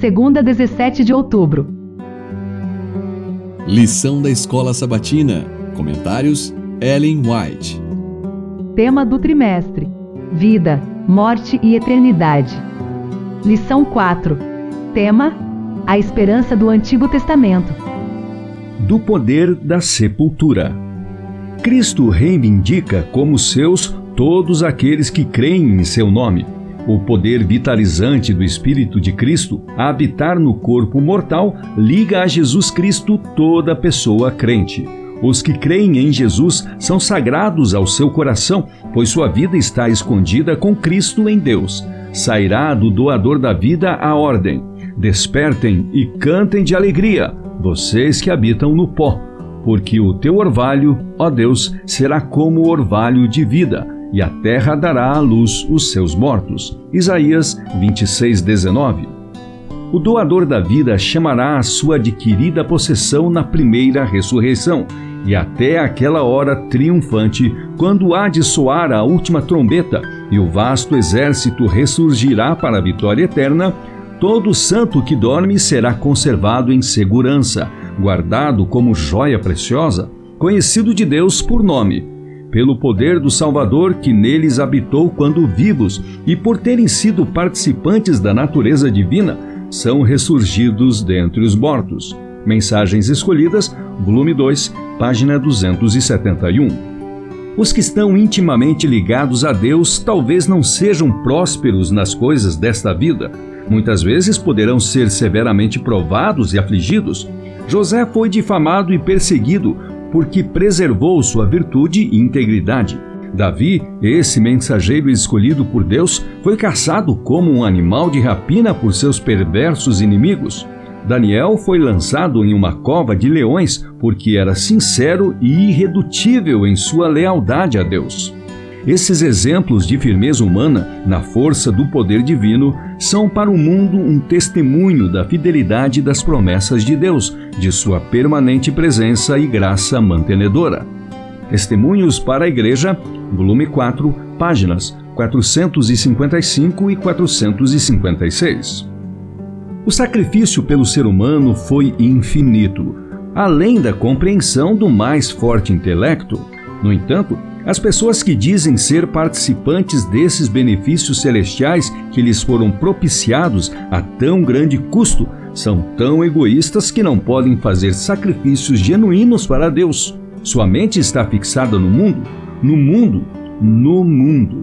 segunda 17 de outubro. Lição da Escola Sabatina. Comentários: Ellen White. Tema do trimestre: Vida, Morte e Eternidade. Lição 4. Tema: A esperança do Antigo Testamento. Do poder da sepultura. Cristo reivindica como seus todos aqueles que creem em seu nome. O poder vitalizante do Espírito de Cristo a habitar no corpo mortal liga a Jesus Cristo toda pessoa crente. Os que creem em Jesus são sagrados ao seu coração, pois sua vida está escondida com Cristo em Deus. Sairá do doador da vida a ordem. Despertem e cantem de alegria, vocês que habitam no pó, porque o teu orvalho, ó Deus, será como orvalho de vida e a terra dará à luz os seus mortos. Isaías 26, 19. O doador da vida chamará a sua adquirida possessão na primeira ressurreição, e até aquela hora triunfante, quando há de soar a última trombeta e o vasto exército ressurgirá para a vitória eterna, todo santo que dorme será conservado em segurança, guardado como joia preciosa, conhecido de Deus por nome pelo poder do Salvador que neles habitou quando vivos e por terem sido participantes da natureza divina, são ressurgidos dentre os mortos. Mensagens Escolhidas, volume 2, página 271. Os que estão intimamente ligados a Deus talvez não sejam prósperos nas coisas desta vida. Muitas vezes poderão ser severamente provados e afligidos. José foi difamado e perseguido porque preservou sua virtude e integridade. Davi, esse mensageiro escolhido por Deus, foi caçado como um animal de rapina por seus perversos inimigos. Daniel foi lançado em uma cova de leões porque era sincero e irredutível em sua lealdade a Deus. Esses exemplos de firmeza humana na força do poder divino são para o mundo um testemunho da fidelidade das promessas de Deus, de sua permanente presença e graça mantenedora. Testemunhos para a Igreja, volume 4, páginas 455 e 456. O sacrifício pelo ser humano foi infinito, além da compreensão do mais forte intelecto. No entanto, as pessoas que dizem ser participantes desses benefícios celestiais que lhes foram propiciados a tão grande custo são tão egoístas que não podem fazer sacrifícios genuínos para Deus. Sua mente está fixada no mundo, no mundo, no mundo.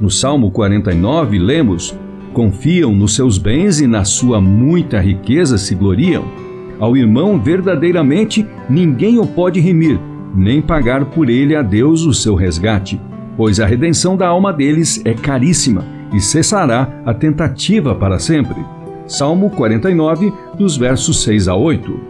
No Salmo 49, lemos: Confiam nos seus bens e na sua muita riqueza se gloriam. Ao irmão, verdadeiramente, ninguém o pode remir, nem pagar por ele a Deus o seu resgate, pois a redenção da alma deles é caríssima e cessará a tentativa para sempre. Salmo 49, dos versos 6 a 8.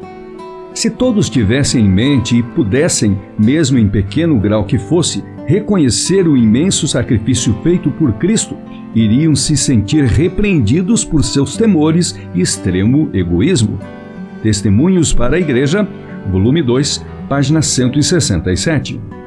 Se todos tivessem em mente e pudessem, mesmo em pequeno grau que fosse, reconhecer o imenso sacrifício feito por Cristo, iriam se sentir repreendidos por seus temores e extremo egoísmo. Testemunhos para a Igreja, volume 2, página 167.